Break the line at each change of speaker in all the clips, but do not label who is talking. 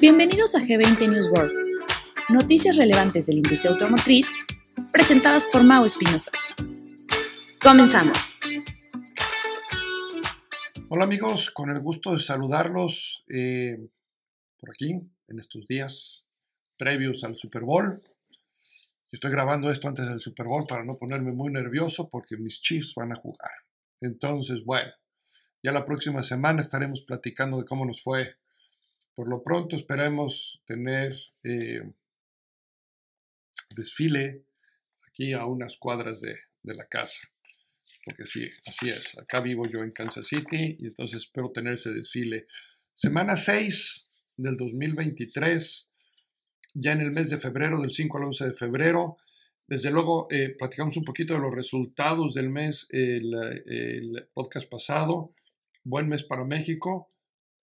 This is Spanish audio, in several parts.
Bienvenidos a G20 News World, noticias relevantes de la industria automotriz presentadas por Mau Espinosa. Comenzamos.
Hola amigos, con el gusto de saludarlos eh, por aquí en estos días previos al Super Bowl. Estoy grabando esto antes del Super Bowl para no ponerme muy nervioso porque mis Chiefs van a jugar. Entonces, bueno, ya la próxima semana estaremos platicando de cómo nos fue. Por lo pronto esperemos tener eh, desfile aquí a unas cuadras de, la casa porque sí, así es. Acá vivo yo en Kansas City y entonces espero tener ese desfile. Semana 6 del 2023, ya en el mes de febrero, del 5 al 11 de febrero. Desde luego, eh, platicamos un poquito de los resultados del mes, el, podcast pasado. Buen mes para México,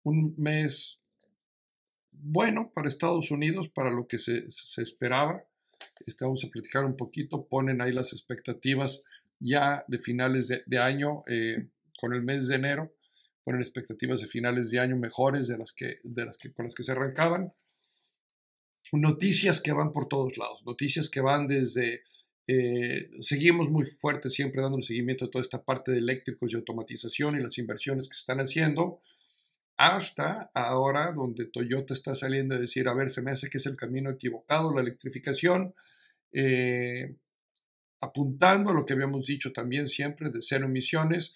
un mes bueno para Estados Unidos, para lo que se, esperaba. Este, vamos a platicar un poquito, ponen ahí las expectativas ya de finales de, año, eh, con el mes de enero, ponen expectativas de finales de año mejores de las que, de las que con las que se arrancaban. Noticias que van por todos lados, noticias que van desde, eh, seguimos muy fuerte siempre dando el seguimiento a toda esta parte de eléctricos y automatización y las inversiones que se están haciendo, hasta ahora donde Toyota está saliendo a decir, a ver, se me hace que es el camino equivocado, la electrificación. Eh, apuntando a lo que habíamos dicho también siempre de cero emisiones,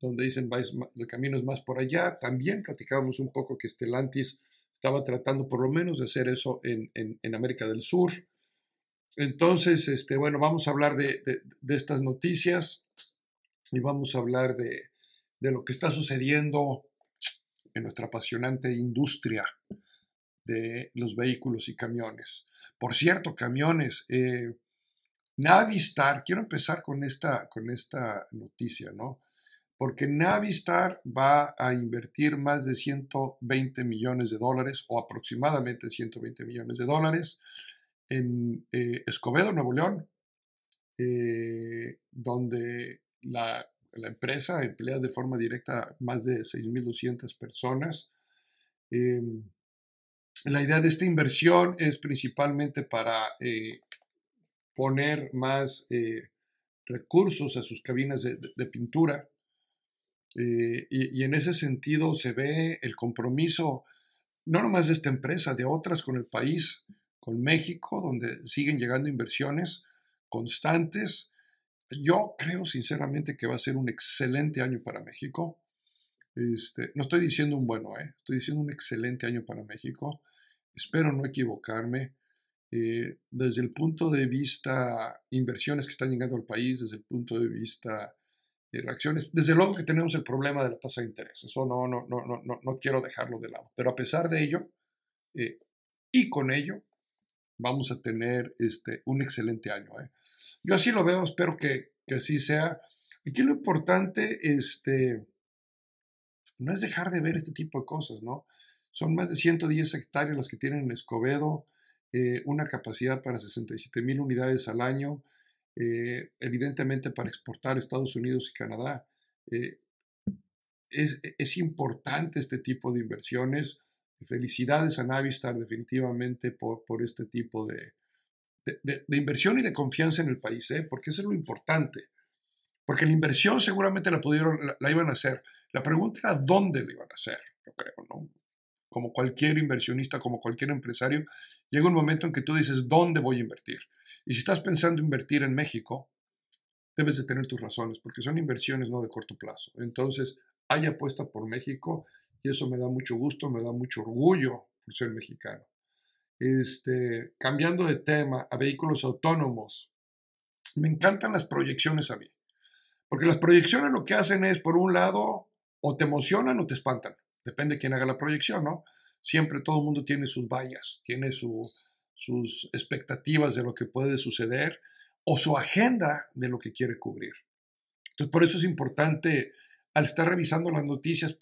donde dicen el camino es más por allá. También platicábamos un poco que Stellantis estaba tratando por lo menos de hacer eso en, América del Sur. Entonces, este, bueno, vamos a hablar de, estas noticias y vamos a hablar de, lo que está sucediendo en nuestra apasionante industria de los vehículos y camiones. Por cierto, camiones, eh, Navistar, quiero empezar con esta, con esta noticia, ¿no? Porque Navistar va a invertir más de 120 millones de dólares o aproximadamente 120 millones de dólares en eh, Escobedo, Nuevo León, eh, donde la, empresa emplea de forma directa más de 6.200 personas. Em, la idea de esta inversión es principalmente para eh, poner más recursos a sus cabinas de, pintura. Eh, y, en ese sentido se ve el compromiso, no nomás de esta empresa, de otras con el país, con México, donde siguen llegando inversiones constantes. Yo creo sinceramente que va a ser un excelente año para México. Este, no estoy diciendo un bueno, ¿eh? estoy diciendo un excelente año para México. Espero no equivocarme. Eh, desde el punto de vista inversiones que están llegando al país, desde el punto de vista de reacciones, desde luego que tenemos el problema de la tasa de interés, eso no, no, no, no, no quiero dejarlo de lado, pero a pesar de ello, eh, y con ello, vamos a tener este, un excelente año. ¿eh? Yo así lo veo, espero que, que, así sea. Aquí lo importante este, no es dejar de ver este tipo de cosas, ¿no? Son más de 110 hectáreas las que tienen en Escobedo, eh, una capacidad para 67 mil unidades al año, eh, evidentemente para exportar a Estados Unidos y Canadá. Eh, es, importante este tipo de inversiones. Felicidades a Navistar definitivamente por, por este tipo de, de, inversión y de confianza en el país, porque eso es lo importante. Porque la inversión seguramente la pudieron, la, iban a hacer. La pregunta era dónde la iban a hacer, yo creo, ¿no? Como cualquier inversionista, como cualquier empresario, llega un momento en que tú dices, ¿dónde voy a invertir? Y si estás pensando invertir en México, debes de tener tus razones, porque son inversiones no de corto plazo. Entonces, hay apuesta por México y eso me da mucho gusto, me da mucho orgullo por ser mexicano. Este, cambiando de tema a vehículos autónomos, me encantan las proyecciones a mí, porque las proyecciones lo que hacen es, por un lado, o te emocionan o te espantan, depende de quién haga la proyección, ¿no? siempre todo el mundo tiene sus vallas, tiene sus expectativas de lo que puede suceder o su agenda de lo que quiere cubrir. Entonces, por eso es importante, al estar revisando las noticias,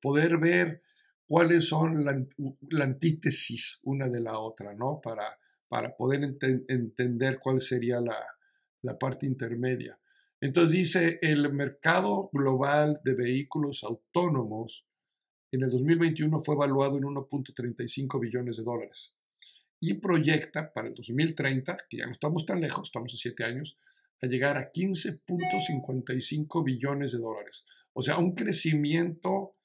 poder ver cuáles son la, antítesis una de la otra, ¿no? Para, para poder entender cuál sería la, la parte intermedia. Entonces dice, el mercado global de vehículos autónomos en el 2021 fue evaluado en 1.35 billones de dólares y proyecta para el 2030, que ya no estamos tan lejos, estamos a siete años, a llegar a 15.55 billones de dólares. O sea, un crecimiento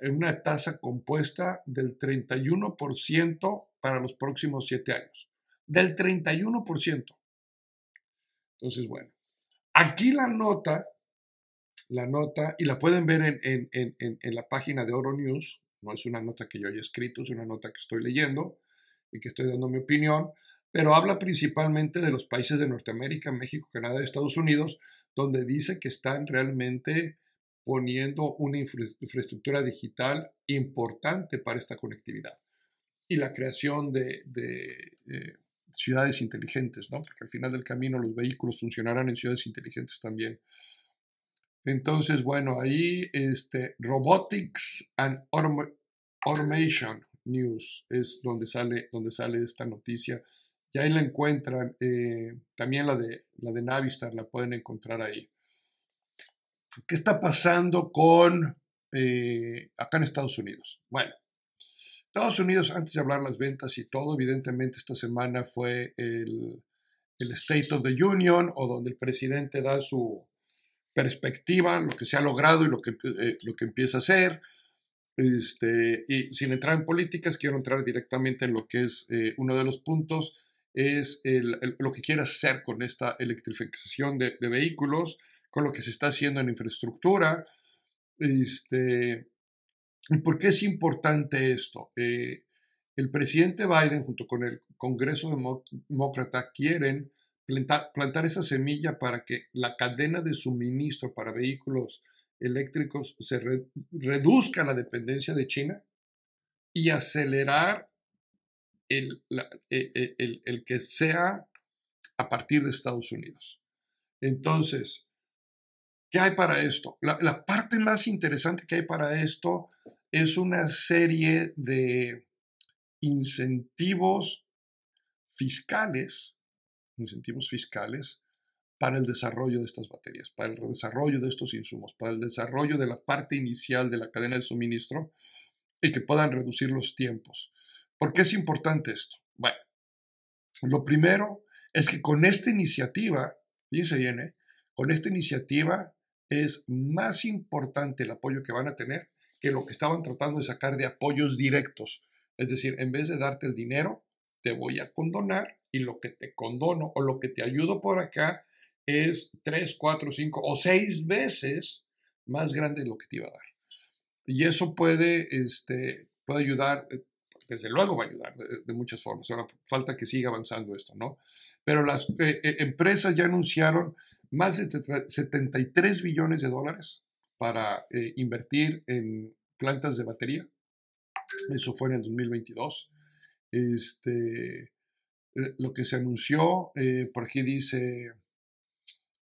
en una tasa compuesta del 31% para los próximos siete años. Del 31%. Entonces, bueno, aquí la nota, la nota, y la pueden ver en, en, la página de Oro News, no es una nota que yo haya escrito, es una nota que estoy leyendo y que estoy dando mi opinión, pero habla principalmente de los países de Norteamérica, México, Canadá y Estados Unidos, donde dice que están realmente poniendo una infraestructura digital importante para esta conectividad y la creación de, eh, ciudades inteligentes, ¿no? porque al final del camino los vehículos funcionarán en ciudades inteligentes también. Entonces, bueno, ahí este, Robotics and Automation News es donde sale, donde sale esta noticia. Y ahí la encuentran. Eh, también la de, la de Navistar la pueden encontrar ahí. ¿Qué está pasando con eh, acá en Estados Unidos? Bueno, Estados Unidos, antes de hablar las ventas y todo, evidentemente esta semana fue el, State of the Union o donde el presidente da su perspectiva, lo que se ha logrado y lo que, eh, lo que empieza a hacer. Este, y sin entrar en políticas, quiero entrar directamente en lo que es eh, uno de los puntos, es lo que quiere hacer con esta electrificación de vehículos con lo que se está haciendo en infraestructura. Este, ¿Y por qué es importante esto? Eh, el presidente Biden junto con el Congreso Demócrata quieren plantar, esa semilla para que la cadena de suministro para vehículos eléctricos se reduzca la dependencia de China y acelerar el, e, e, el, el, que sea a partir de Estados Unidos. Entonces, ¿Qué hay para esto? La, parte más interesante que hay para esto es una serie de incentivos fiscales, incentivos fiscales para el desarrollo de estas baterías, para el desarrollo de estos insumos, para el desarrollo de la parte inicial de la cadena de suministro y que puedan reducir los tiempos. ¿Por qué es importante esto? Bueno, lo primero es que con esta iniciativa, y se viene, con esta iniciativa es más importante el apoyo que van a tener que lo que estaban tratando de sacar de apoyos directos. Es decir, en vez de darte el dinero, te voy a condonar y lo que te condono o lo que te ayudo por acá es tres, cuatro, cinco o seis veces más grande de lo que te iba a dar. Y eso puede, este, puede ayudar, eh, desde luego va a ayudar de, muchas formas. Ahora falta que siga avanzando esto, ¿no? Pero las eh, eh, empresas ya anunciaron más de 73 billones de dólares para eh, invertir en plantas de batería. Eso fue en el 2022. Este, eh, lo que se anunció, eh, por aquí dice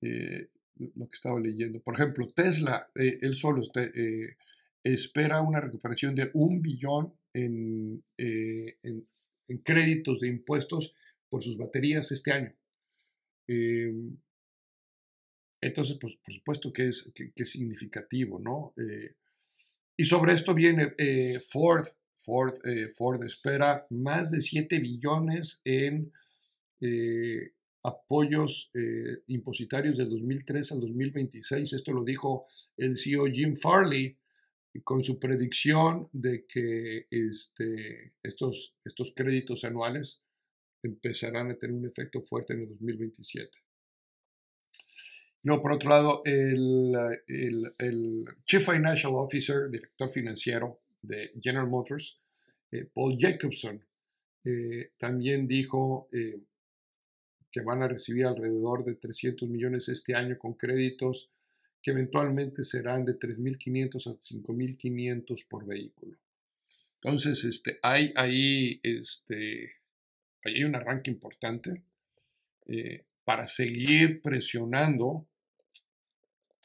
lo que estaba leyendo. Por ejemplo, Tesla, él solo espera una recuperación de un billón en, en, créditos de impuestos por sus baterías este año. Entonces, pues, por supuesto que es, que, significativo, ¿no? Eh, y sobre esto viene eh, Ford. Ford, eh, Ford espera más de 7 billones en apoyos impositarios del 2003 al 2026. Esto lo dijo el CEO Jim Farley con su predicción de que este, estos créditos anuales empezarán a tener un efecto fuerte en el 2027. No, por otro lado, el, Chief Financial Officer, director financiero de General Motors, eh, Paul Jacobson, eh, también dijo eh, que van a recibir alrededor de 300 millones este año con créditos que eventualmente serán de 3.500 a 5.500 por vehículo. Entonces, este, hay ahí este, hay un arranque importante para seguir presionando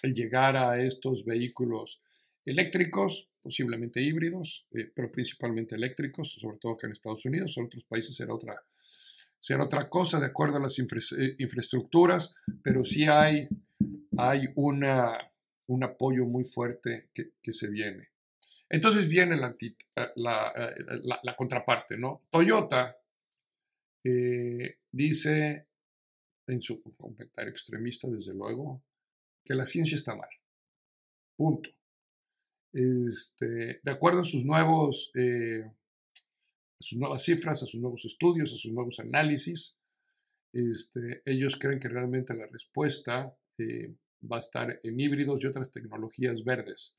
el llegar a estos vehículos eléctricos, posiblemente híbridos, eh, pero principalmente eléctricos, sobre todo que en Estados Unidos, en otros países será otra, será otra cosa de acuerdo a las eh, infraestructuras, pero sí hay, hay un apoyo muy fuerte que, se viene. Entonces viene la, la, contraparte, ¿no? Toyota dice en su comentario extremista, desde luego, que la ciencia está mal. Punto. Este, de acuerdo a sus nuevos, eh, sus nuevas cifras, a sus nuevos estudios, a sus nuevos análisis, este, ellos creen que realmente la respuesta eh, va a estar en híbridos y otras tecnologías verdes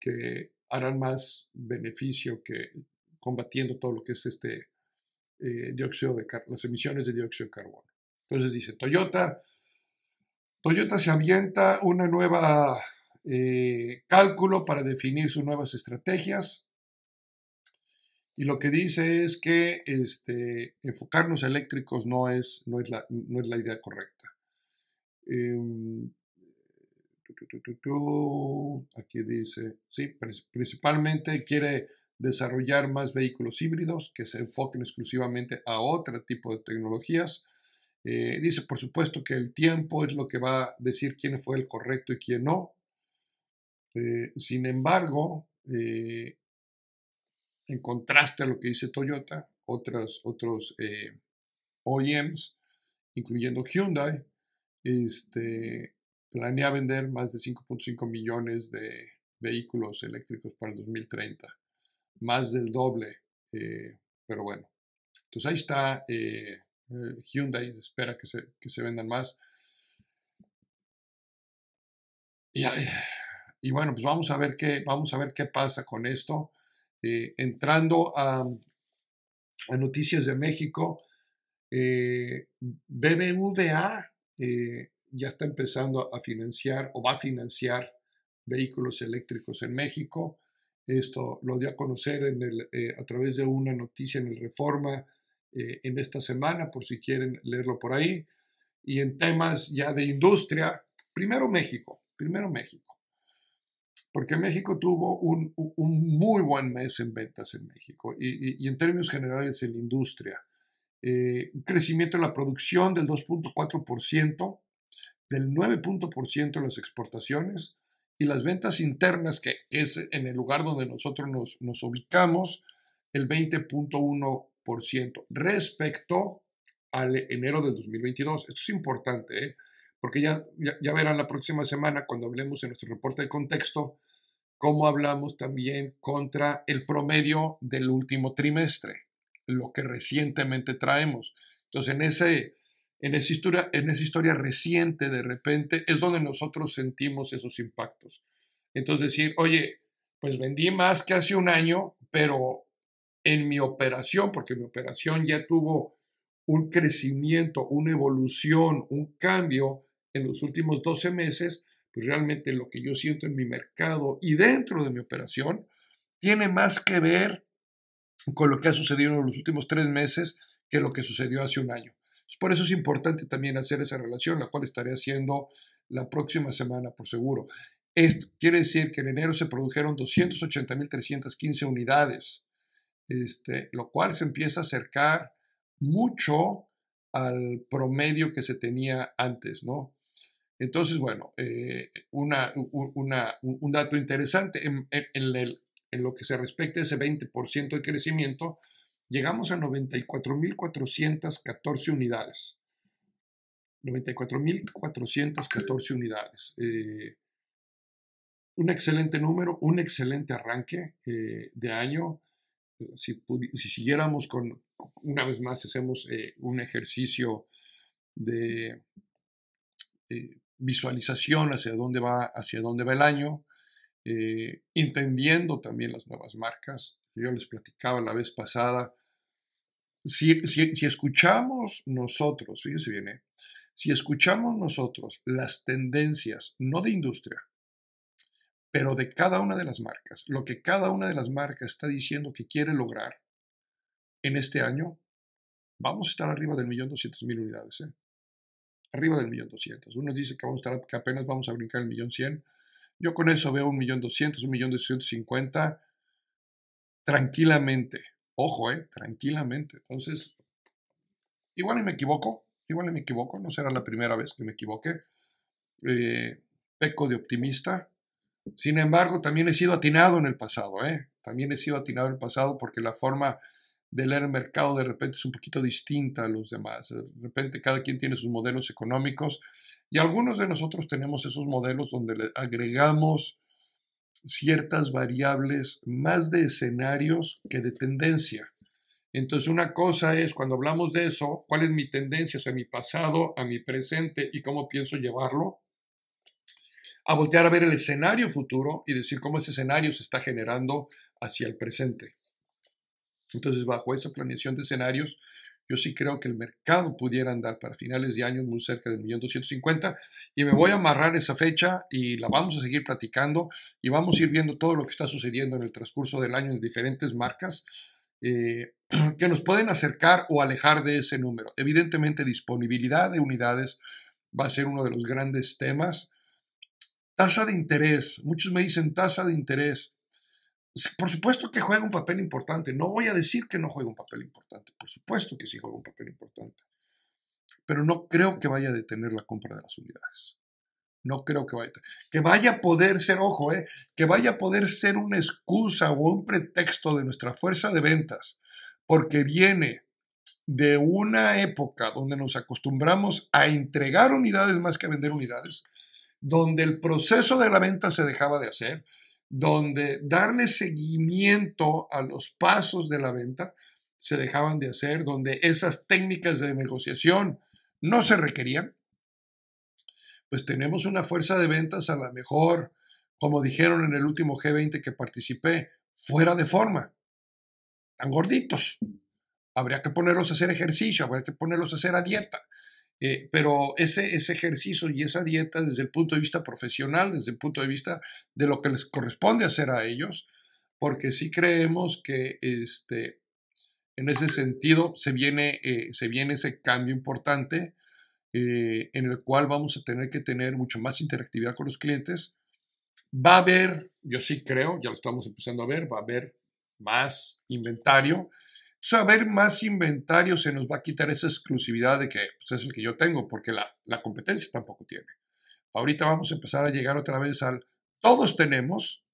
que harán más beneficio que combatiendo todo lo que es este eh, dióxido de las emisiones de dióxido de carbono. Entonces dice Toyota, Toyota se avienta una nueva eh, cálculo para definir sus nuevas estrategias. Y lo que dice es que este, enfocarnos eléctricos no es, no es, la, no es la idea correcta. Em, aquí dice, sí, principalmente quiere desarrollar más vehículos híbridos que se enfoquen exclusivamente a otro tipo de tecnologías eh, dice, por supuesto, que el tiempo es lo que va a decir quién fue el correcto y quién no. Eh, sin embargo, eh, en contraste a lo que dice Toyota, otras, otros OEMs, incluyendo Hyundai, este, planea vender más de 5.5 millones de vehículos eléctricos para el 2030, más del doble, pero bueno. Entonces ahí está Hyundai espera que se, que se vendan más. Y, y, bueno, pues vamos a ver qué, vamos a ver qué pasa con esto. Eh, entrando a, Noticias de México, eh, BBVA ya está empezando a financiar o va a financiar vehículos eléctricos en México. Esto lo dio a conocer en el, a través de una noticia en el Reforma eh, en esta semana, por si quieren leerlo por ahí. Y en temas ya de industria, primero México, primero México. Porque México tuvo un, muy buen mes en ventas en México y, en términos generales en la industria. Eh, un crecimiento en la producción del 2.4%, del 9% en las exportaciones y las ventas internas, que es en el lugar donde nosotros nos, nos ubicamos, el 20.1% respecto al enero del 2022. Esto es importante, ¿eh? porque ya, ya, verán la próxima semana cuando hablemos en nuestro reporte de contexto cómo hablamos también contra el promedio del último trimestre, lo que recientemente traemos. Entonces, en, ese, en, esa historia, en esa historia reciente, de repente, es donde nosotros sentimos esos impactos. Entonces, decir, oye, pues vendí más que hace un año, pero en mi operación, porque mi operación ya tuvo un crecimiento, una evolución, un cambio en los últimos 12 meses, pues realmente lo que yo siento en mi mercado y dentro de mi operación tiene más que ver con lo que ha sucedido en los últimos tres meses que lo que sucedió hace un año. Por eso es importante también hacer esa relación, la cual estaré haciendo la próxima semana, por seguro. Esto quiere decir que en enero se produjeron 280.315 unidades este, lo cual se empieza a acercar mucho al promedio que se tenía antes, ¿no? Entonces, bueno, eh, una, un dato interesante en, en, lo que se respecta a ese 20% de crecimiento, llegamos a 94.414 unidades. 94.414 unidades. Eh, un excelente número, un excelente arranque eh, de año si, siguiéramos con, una vez más, hacemos eh, un ejercicio de eh, visualización hacia dónde va, hacia dónde va el año, eh, entendiendo también las nuevas marcas. Yo les platicaba la vez pasada, si, si escuchamos nosotros, fíjense bien, si escuchamos nosotros las tendencias, no de industria, pero de cada una de las marcas, lo que cada una de las marcas está diciendo que quiere lograr en este año, vamos a estar arriba del millón doscientos mil unidades. ¿eh? Arriba del millón doscientos. Uno dice que, vamos a estar, que apenas vamos a brincar el millón cien. Yo con eso veo un millón doscientos, un millón doscientos cincuenta tranquilamente. Ojo, eh, tranquilamente. Entonces, igual me equivoco, igual me equivoco, no será la primera vez que me equivoque. Eh, peco de optimista, Sin embargo, también he sido atinado en el pasado, ¿eh? También he sido atinado en el pasado porque la forma de leer el mercado de repente es un poquito distinta a los demás. De repente cada quien tiene sus modelos económicos y algunos de nosotros tenemos esos modelos donde le agregamos ciertas variables más de escenarios que de tendencia. Entonces, una cosa es cuando hablamos de eso, cuál es mi tendencia, o sea, mi pasado, a mi presente y cómo pienso llevarlo, a voltear a ver el escenario futuro y decir cómo ese escenario se está generando hacia el presente. Entonces, bajo esa planeación de escenarios, yo sí creo que el mercado pudiera andar para finales de año muy cerca del millón cincuenta y me voy a amarrar esa fecha y la vamos a seguir platicando y vamos a ir viendo todo lo que está sucediendo en el transcurso del año en diferentes marcas eh, que nos pueden acercar o alejar de ese número. Evidentemente, disponibilidad de unidades va a ser uno de los grandes temas. Tasa de interés. Muchos me dicen tasa de interés. Por supuesto que juega un papel importante. No voy a decir que no juega un papel importante. Por supuesto que sí juega un papel importante. Pero no creo que vaya a detener la compra de las unidades. No creo que vaya, que vaya a poder ser, ojo, eh, que vaya a poder ser una excusa o un pretexto de nuestra fuerza de ventas, porque viene de una época donde nos acostumbramos a entregar unidades más que a vender unidades, donde el proceso de la venta se dejaba de hacer, donde darle seguimiento a los pasos de la venta se dejaban de hacer, donde esas técnicas de negociación no se requerían, pues tenemos una fuerza de ventas a la mejor, como dijeron en el último G20 que participé, fuera de forma, tan gorditos. Habría que ponerlos a hacer ejercicio, habría que ponerlos a hacer a dieta. Eh, pero ese, ese ejercicio y esa dieta desde el punto de vista profesional, desde el punto de vista de lo que les corresponde hacer a ellos, porque sí creemos que este, en ese sentido se viene, eh, se viene ese cambio importante eh, en el cual vamos a tener que tener mucho más interactividad con los clientes. Va a haber, yo sí creo, ya lo estamos empezando a ver, va a haber más inventario. Haber más inventario se nos va a quitar esa exclusividad de que pues, es el que yo tengo, porque la, la competencia tampoco tiene. Ahorita vamos a empezar a llegar otra vez al todos tenemos,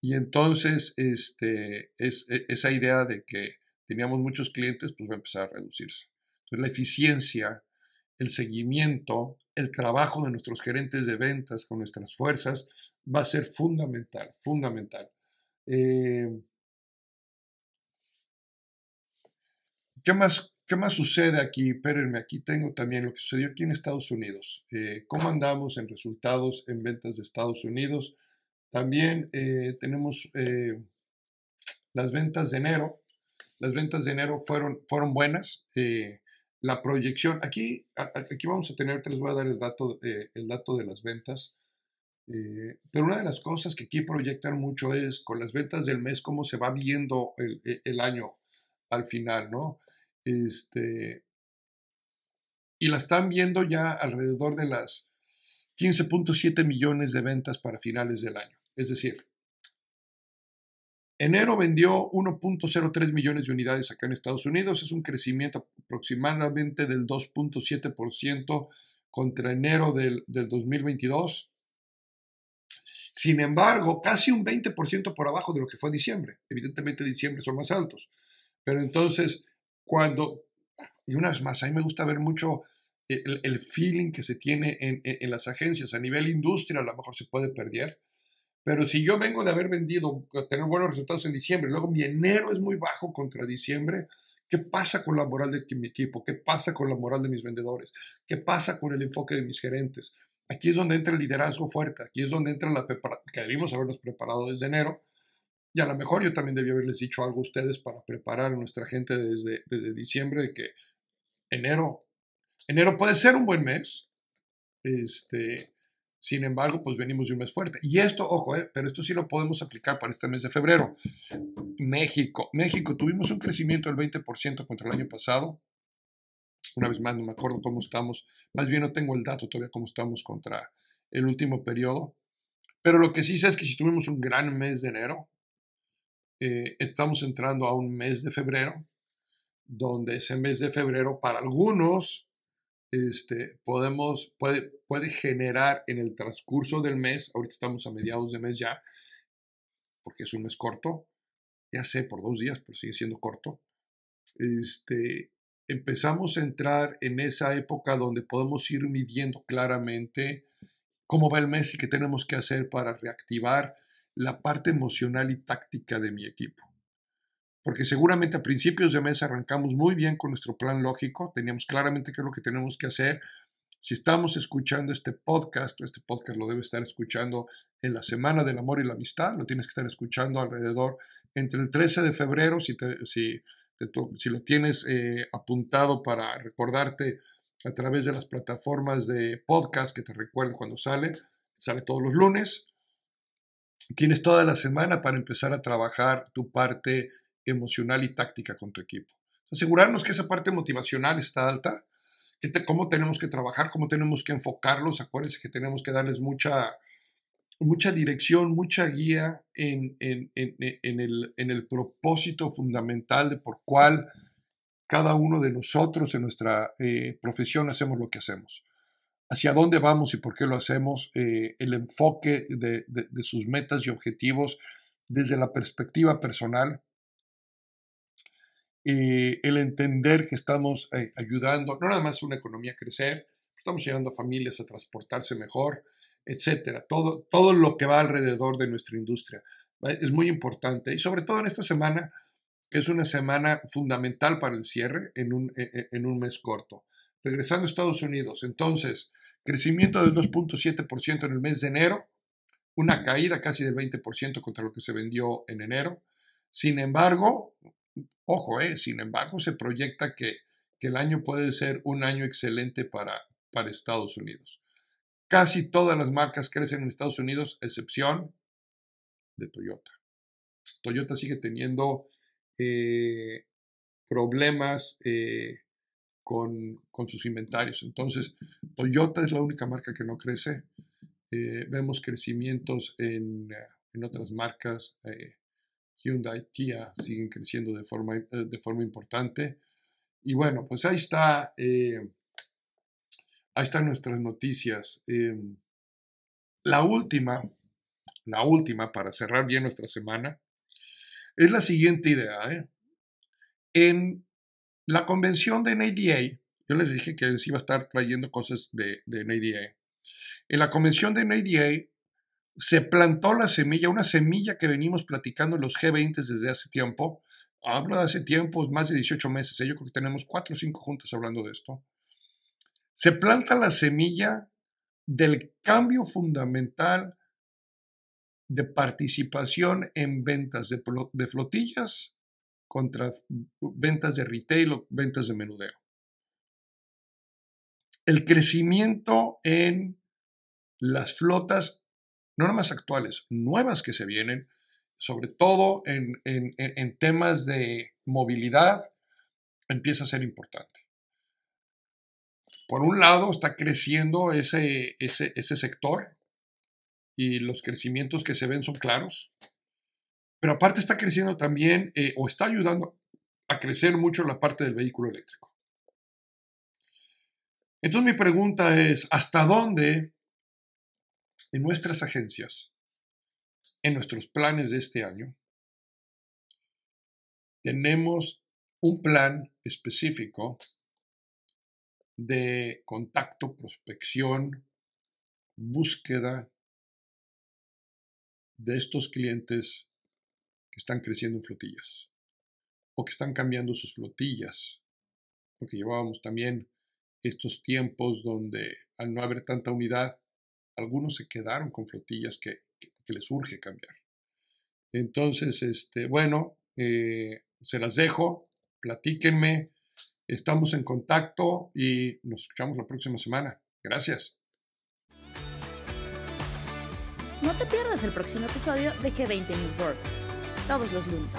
y entonces este, es, e, esa idea de que teníamos muchos clientes, pues va a empezar a reducirse. Entonces la eficiencia el seguimiento, el trabajo de nuestros gerentes de ventas con nuestras fuerzas va a ser fundamental, fundamental. Eh, ¿qué, más, ¿Qué más sucede aquí? Espérenme, aquí tengo también lo que sucedió aquí en Estados Unidos. Eh, ¿Cómo andamos en resultados en ventas de Estados Unidos? También eh, tenemos las ventas de enero. Las ventas de enero fueron, fueron buenas la proyección, aquí, aquí vamos a tener, te les voy a dar el dato, eh, el dato de las ventas, eh, pero una de las cosas que aquí proyectan mucho es con las ventas del mes, cómo se va viendo el, el año al final, ¿no? Este, y la están viendo ya alrededor de las 15.7 millones de ventas para finales del año. Es decir, Enero vendió 1.03 millones de unidades acá en Estados Unidos, es un crecimiento aproximadamente del 2.7% contra enero del, 2022. Sin embargo, casi un 20% por abajo de lo que fue diciembre. Evidentemente diciembre son más altos. Pero entonces, cuando, y una vez más, a mí me gusta ver mucho el, feeling que se tiene en, en, las agencias. A nivel industria a lo mejor se puede perder, pero si yo vengo de haber vendido, tener buenos resultados en diciembre, luego mi enero es muy bajo contra diciembre, ¿qué pasa con la moral de mi equipo? ¿Qué pasa con la moral de mis vendedores? ¿Qué pasa con el enfoque de mis gerentes? Aquí es donde entra el liderazgo fuerte, aquí es donde entra la preparación, que debimos habernos preparado desde enero. Y a lo mejor yo también debí haberles dicho algo a ustedes para preparar a nuestra gente desde, desde diciembre de que enero, enero puede ser un buen mes, este, sin embargo, pues venimos de un mes fuerte. Y esto, ojo, eh, pero esto sí lo podemos aplicar para este mes de febrero. México. México, tuvimos un crecimiento del 20% contra el año pasado. Una vez más, no me acuerdo cómo estamos. Más bien no tengo el dato todavía cómo estamos contra el último periodo. Pero lo que sí sé es que si tuvimos un gran mes de enero, eh, estamos entrando a un mes de febrero, donde ese mes de febrero para algunos este, podemos, puede, puede generar en el transcurso del mes, ahorita estamos a mediados de mes ya, porque es un mes corto, ya sé, por dos días, pero sigue siendo corto, este, empezamos a entrar en esa época donde podemos ir midiendo claramente cómo va el mes y qué tenemos que hacer para reactivar la parte emocional y táctica de mi equipo. Porque seguramente a principios de mes arrancamos muy bien con nuestro plan lógico, teníamos claramente qué es lo que tenemos que hacer. Si estamos escuchando este podcast, este podcast lo debe estar escuchando en la Semana del Amor y la Amistad, lo tienes que estar escuchando alrededor entre el 13 de febrero, si, si, lo tienes eh, apuntado para recordarte a través de las plataformas de podcast que te recuerde cuando sale, sale todos los lunes, Tienes toda la semana para empezar a trabajar tu parte emocional y táctica con tu equipo. Asegurarnos que esa parte motivacional está alta, que cómo tenemos que trabajar, cómo tenemos que enfocarlos. Acuérdense que tenemos que darles mucha, mucha dirección, mucha guía en, en, el, en, el, propósito fundamental de por cuál cada uno de nosotros en nuestra eh, profesión hacemos lo que hacemos hacia dónde vamos y por qué lo hacemos, eh, el enfoque de, sus metas y objetivos desde la perspectiva personal, eh, el entender que estamos eh, ayudando no nada más una economía a crecer, estamos ayudando a familias a transportarse mejor, etcétera, todo, todo lo que va alrededor de nuestra industria. Es muy importante y sobre todo en esta semana, que es una semana fundamental para el cierre en un, e, e, en un mes corto. Regresando a Estados Unidos, entonces, crecimiento del 2.7% en el mes de enero, una caída casi del 20% contra lo que se vendió en enero. Sin embargo, ojo, eh, sin embargo, se proyecta que, que, el año puede ser un año excelente para, para Estados Unidos. Casi todas las marcas crecen en Estados Unidos, excepción de Toyota. Toyota sigue teniendo eh, problemas eh, con, sus inventarios. Entonces, Toyota es la única marca que no crece. Eh, vemos crecimientos en, en otras marcas. Eh, Hyundai, Kia siguen creciendo de forma, eh, de forma importante. Y bueno, pues ahí está. ahí están nuestras noticias. La última, la última para cerrar bien nuestra semana, es la siguiente idea. En la convención de NADA, yo les dije que les iba a estar trayendo cosas de, NADA. En la convención de NADA se plantó la semilla, una semilla que venimos platicando en los G20 desde hace tiempo. Hablo de hace tiempo, más de 18 meses. ¿eh? Yo creo que tenemos cuatro o cinco juntas hablando de esto. Se planta la semilla del cambio fundamental de participación en ventas de flotillas contra ventas de retail o ventas de menudeo. El crecimiento en las flotas, no nada actuales, nuevas que se vienen, sobre todo en, temas de movilidad, empieza a ser importante. Por un lado, está creciendo ese, ese, ese sector y los crecimientos que se ven son claros. Pero aparte está creciendo también eh, o está ayudando a crecer mucho la parte del vehículo eléctrico. Entonces mi pregunta es, ¿hasta dónde en nuestras agencias, en nuestros planes de este año, tenemos un plan específico de contacto, prospección, búsqueda de estos clientes están creciendo en flotillas o que están cambiando sus flotillas, porque llevábamos también estos tiempos donde al no haber tanta unidad, algunos se quedaron con flotillas que, les urge cambiar. Entonces, este, bueno, eh, se las dejo, platíquenme, estamos en contacto y nos escuchamos la próxima semana. Gracias.
No te pierdas el próximo episodio de G20 News World todos los lunes.